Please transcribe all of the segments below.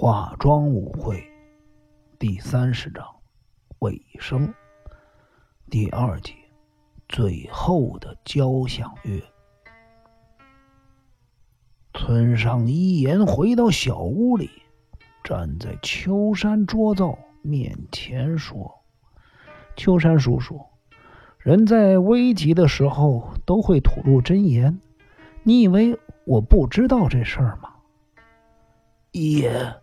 化妆舞会第三十章尾声第二节最后的交响乐。村上一言回到小屋里，站在秋山桌灶面前说：“秋山叔叔，人在危急的时候都会吐露真言，你以为我不知道这事儿吗？”一言。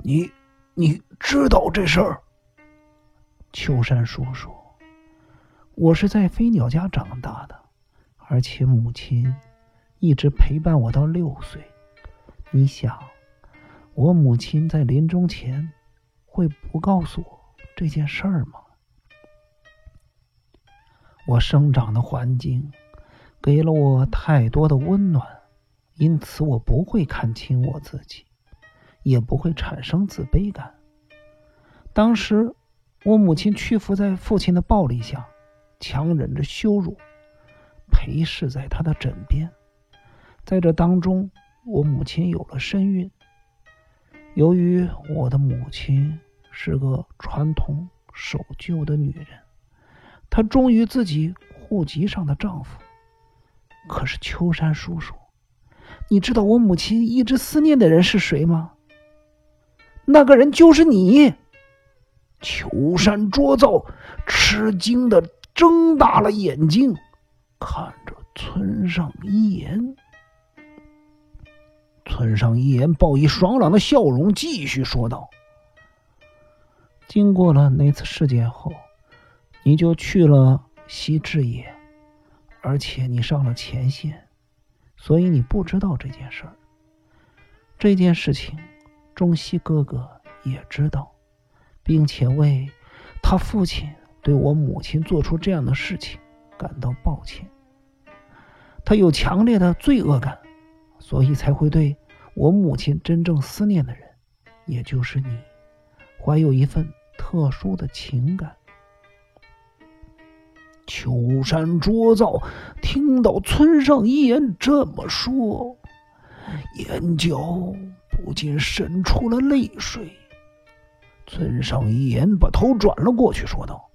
你，你知道这事儿？秋山叔叔，我是在飞鸟家长大的，而且母亲一直陪伴我到六岁。你想，我母亲在临终前会不告诉我这件事儿吗？我生长的环境给了我太多的温暖，因此我不会看清我自己。也不会产生自卑感。当时，我母亲屈服在父亲的暴力下，强忍着羞辱，陪侍在他的枕边。在这当中，我母亲有了身孕。由于我的母亲是个传统守旧的女人，她忠于自己户籍上的丈夫。可是秋山叔叔，你知道我母亲一直思念的人是谁吗？那个人就是你，秋山卓造吃惊的睁大了眼睛，看着村上一言。村上一言报以爽朗的笑容，继续说道：“经过了那次事件后，你就去了西志野，而且你上了前线，所以你不知道这件事儿。这件事情。”中西哥哥也知道，并且为他父亲对我母亲做出这样的事情感到抱歉。他有强烈的罪恶感，所以才会对我母亲真正思念的人，也就是你，怀有一份特殊的情感。秋山卓造听到村上一言这么说，眼角。不禁渗出了泪水。村上一言把头转了过去，说道：“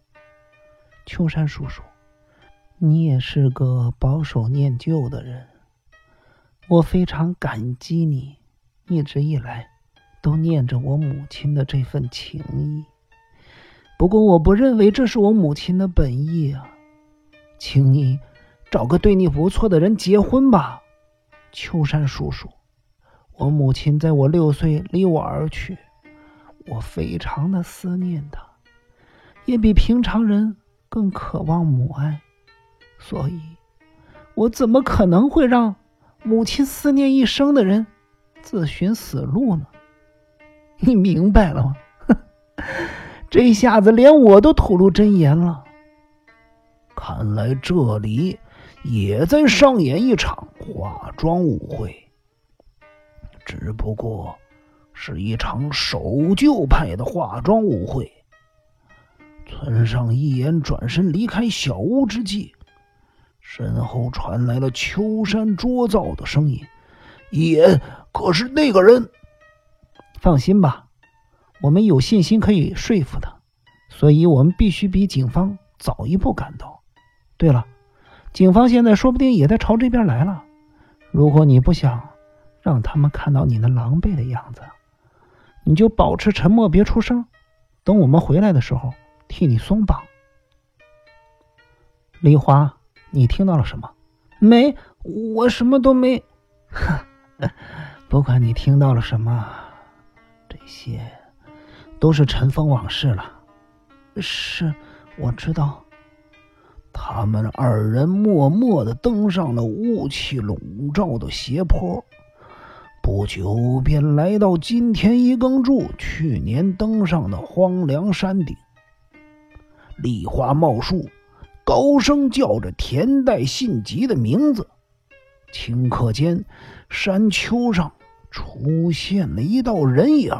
秋山叔叔，你也是个保守念旧的人，我非常感激你一直以来都念着我母亲的这份情谊。不过，我不认为这是我母亲的本意啊，请你找个对你不错的人结婚吧，秋山叔叔。”我母亲在我六岁离我而去，我非常的思念她，也比平常人更渴望母爱，所以，我怎么可能会让母亲思念一生的人自寻死路呢？你明白了吗？这下子连我都吐露真言了。看来这里也在上演一场化妆舞会。只不过是一场守旧派的化妆舞会。村上一言转身离开小屋之际，身后传来了秋山卓造的声音：“一言，可是那个人？放心吧，我们有信心可以说服他，所以我们必须比警方早一步赶到。对了，警方现在说不定也在朝这边来了。如果你不想……”让他们看到你那狼狈的样子，你就保持沉默，别出声。等我们回来的时候，替你松绑。梨花，你听到了什么？没，我什么都没。哼 不管你听到了什么，这些都是尘封往事了。是，我知道。他们二人默默的登上了雾气笼罩的斜坡。不久便来到金田一耕助去年登上的荒凉山顶。梨花茂树，高声叫着田代信吉的名字。顷刻间，山丘上出现了一道人影，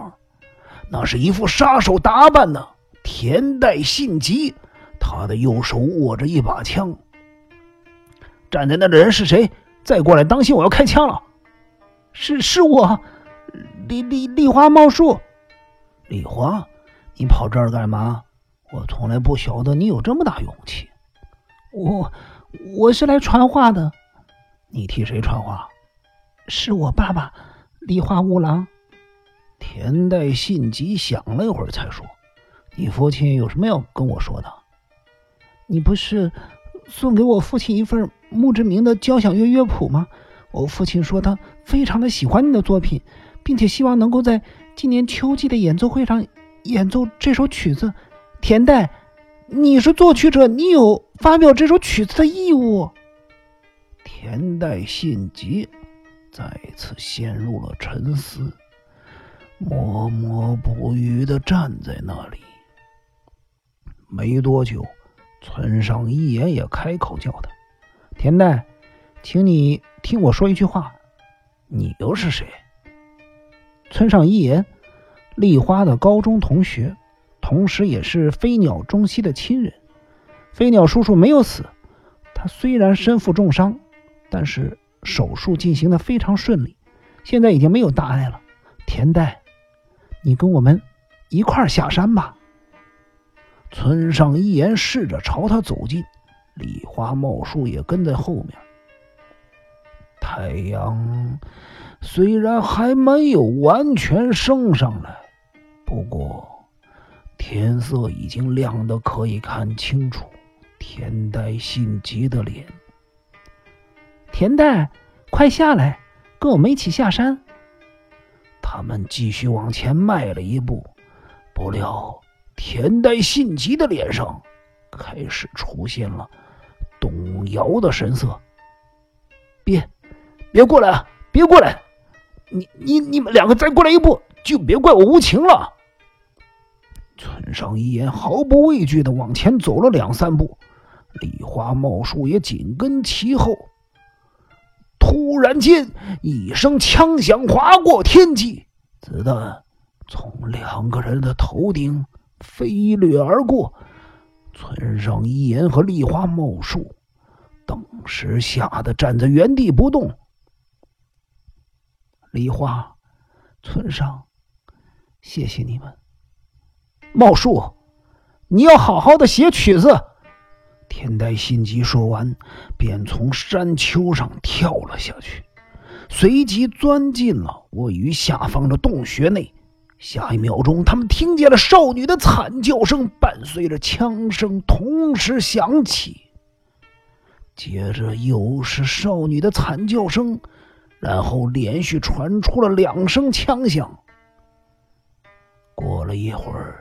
那是一副杀手打扮的田代信吉。他的右手握着一把枪。站在那的人是谁？再过来，当心我要开枪了！是是我，梨梨梨花茂树。梨花，你跑这儿干嘛？我从来不晓得你有这么大勇气。我我是来传话的。你替谁传话？是我爸爸，梨花五郎。田代信吉想了一会儿，才说：“你父亲有什么要跟我说的？你不是送给我父亲一份墓志铭的交响乐乐谱吗？我父亲说他非常的喜欢你的作品，并且希望能够在今年秋季的演奏会上演奏这首曲子。田代，你是作曲者，你有发表这首曲子的义务。”田代信吉再次陷入了沉思。默默不语的站在那里。没多久，村上一言也开口叫他：“田代，请你听我说一句话。你又是谁？”村上一言，丽花的高中同学，同时也是飞鸟中西的亲人。飞鸟叔叔没有死，他虽然身负重伤，但是手术进行的非常顺利，现在已经没有大碍了。田代。你跟我们一块儿下山吧。村上一言试着朝他走近，梨花茂树也跟在后面。太阳虽然还没有完全升上来，不过天色已经亮得可以看清楚田代信吉的脸。田代，快下来，跟我们一起下山。他们继续往前迈了一步，不料田代信吉的脸上开始出现了动摇的神色。别，别过来，别过来！你、你、你们两个再过来一步，就别怪我无情了。村上一言毫不畏惧的往前走了两三步，梨花茂树也紧跟其后。突然间，一声枪响划过天际，子弹从两个人的头顶飞掠而过。村上一言和梨花茂树当时吓得站在原地不动。梨花，村上，谢谢你们。茂树，你要好好的写曲子。田代信吉说完，便从山丘上跳了下去，随即钻进了位于下方的洞穴内。下一秒钟，他们听见了少女的惨叫声，伴随着枪声同时响起。接着又是少女的惨叫声，然后连续传出了两声枪响。过了一会儿。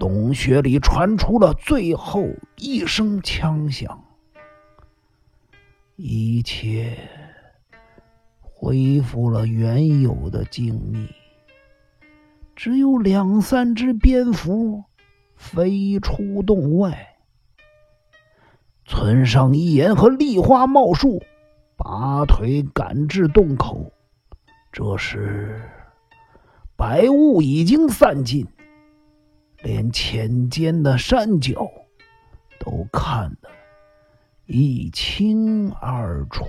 洞穴里传出了最后一声枪响，一切恢复了原有的静谧，只有两三只蝙蝠飞出洞外。村上一言和梨花茂树拔腿赶至洞口，这时白雾已经散尽。连浅间的山脚都看得一清二楚。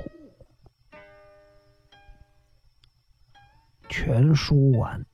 全书完。